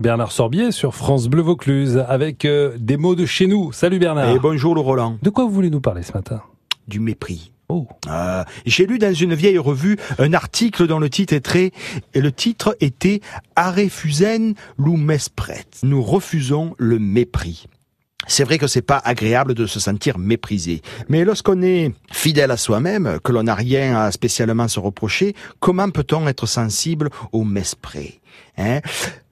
Bernard Sorbier sur France Bleu Vaucluse avec euh, des mots de chez nous. Salut Bernard. Et bonjour le Roland. De quoi vous voulez nous parler ce matin? Du mépris. Oh. Euh, J'ai lu dans une vieille revue un article dont le titre est très, le titre était Arrêt Fusen lou mespret. Nous refusons le mépris. C'est vrai que c'est pas agréable de se sentir méprisé. Mais lorsqu'on est fidèle à soi-même, que l'on n'a rien à spécialement se reprocher, comment peut-on être sensible au mesprit hein?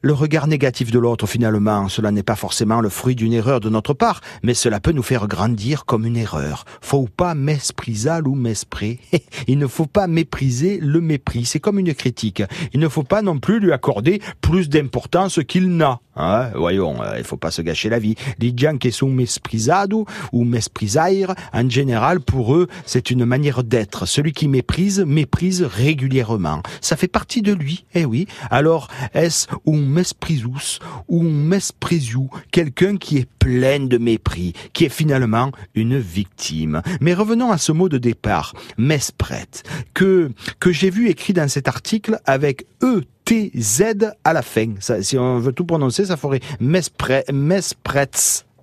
Le regard négatif de l'autre, finalement, cela n'est pas forcément le fruit d'une erreur de notre part, mais cela peut nous faire grandir comme une erreur. Faut pas mépriser ou mesprit. Il ne faut pas mépriser le mépris. C'est comme une critique. Il ne faut pas non plus lui accorder plus d'importance qu'il n'a. Hein? Voyons, euh, il faut pas se gâcher la vie. Les gens qui sont mesprisado ou mesprisaires, en général, pour eux, c'est une manière d'être. Celui qui méprise, méprise régulièrement. Ça fait partie de lui. Eh oui. Alors, est-ce ou mesprisous ou mesprisiou, quelqu'un qui est plein de mépris, qui est finalement une victime? Mais revenons à ce mot de départ, mespret, que, que j'ai vu écrit dans cet article avec E T Z à la fin. Ça, si on veut tout prononcer, ça ferait mespre, mesprets.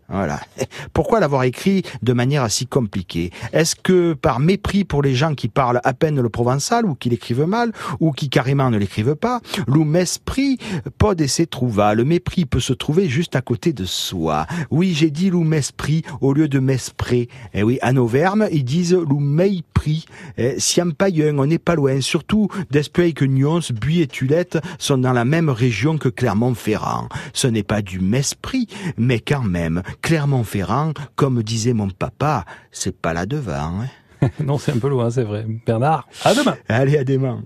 Voilà. Pourquoi l'avoir écrit de manière si compliquée? Est-ce que par mépris pour les gens qui parlent à peine le provençal ou qui l'écrivent mal ou qui carrément ne l'écrivent pas? Lou mesprit, pas d'essai trouva. Le mépris peut se trouver juste à côté de soi. Oui, j'ai dit lou mesprit au lieu de mesprit. Eh oui, à Auvergne, ils disent lou mépris. Eh, Siampayen, on n'est pas loin. Surtout d'esprit que Nyons, Buis et Tulette sont dans la même région que Clermont-Ferrand. Ce n'est pas du mesprit, mais quand même Clermont-Ferrand, comme disait mon papa, c'est pas là devant. non, c'est un peu loin, c'est vrai. Bernard, à demain. Allez, à demain.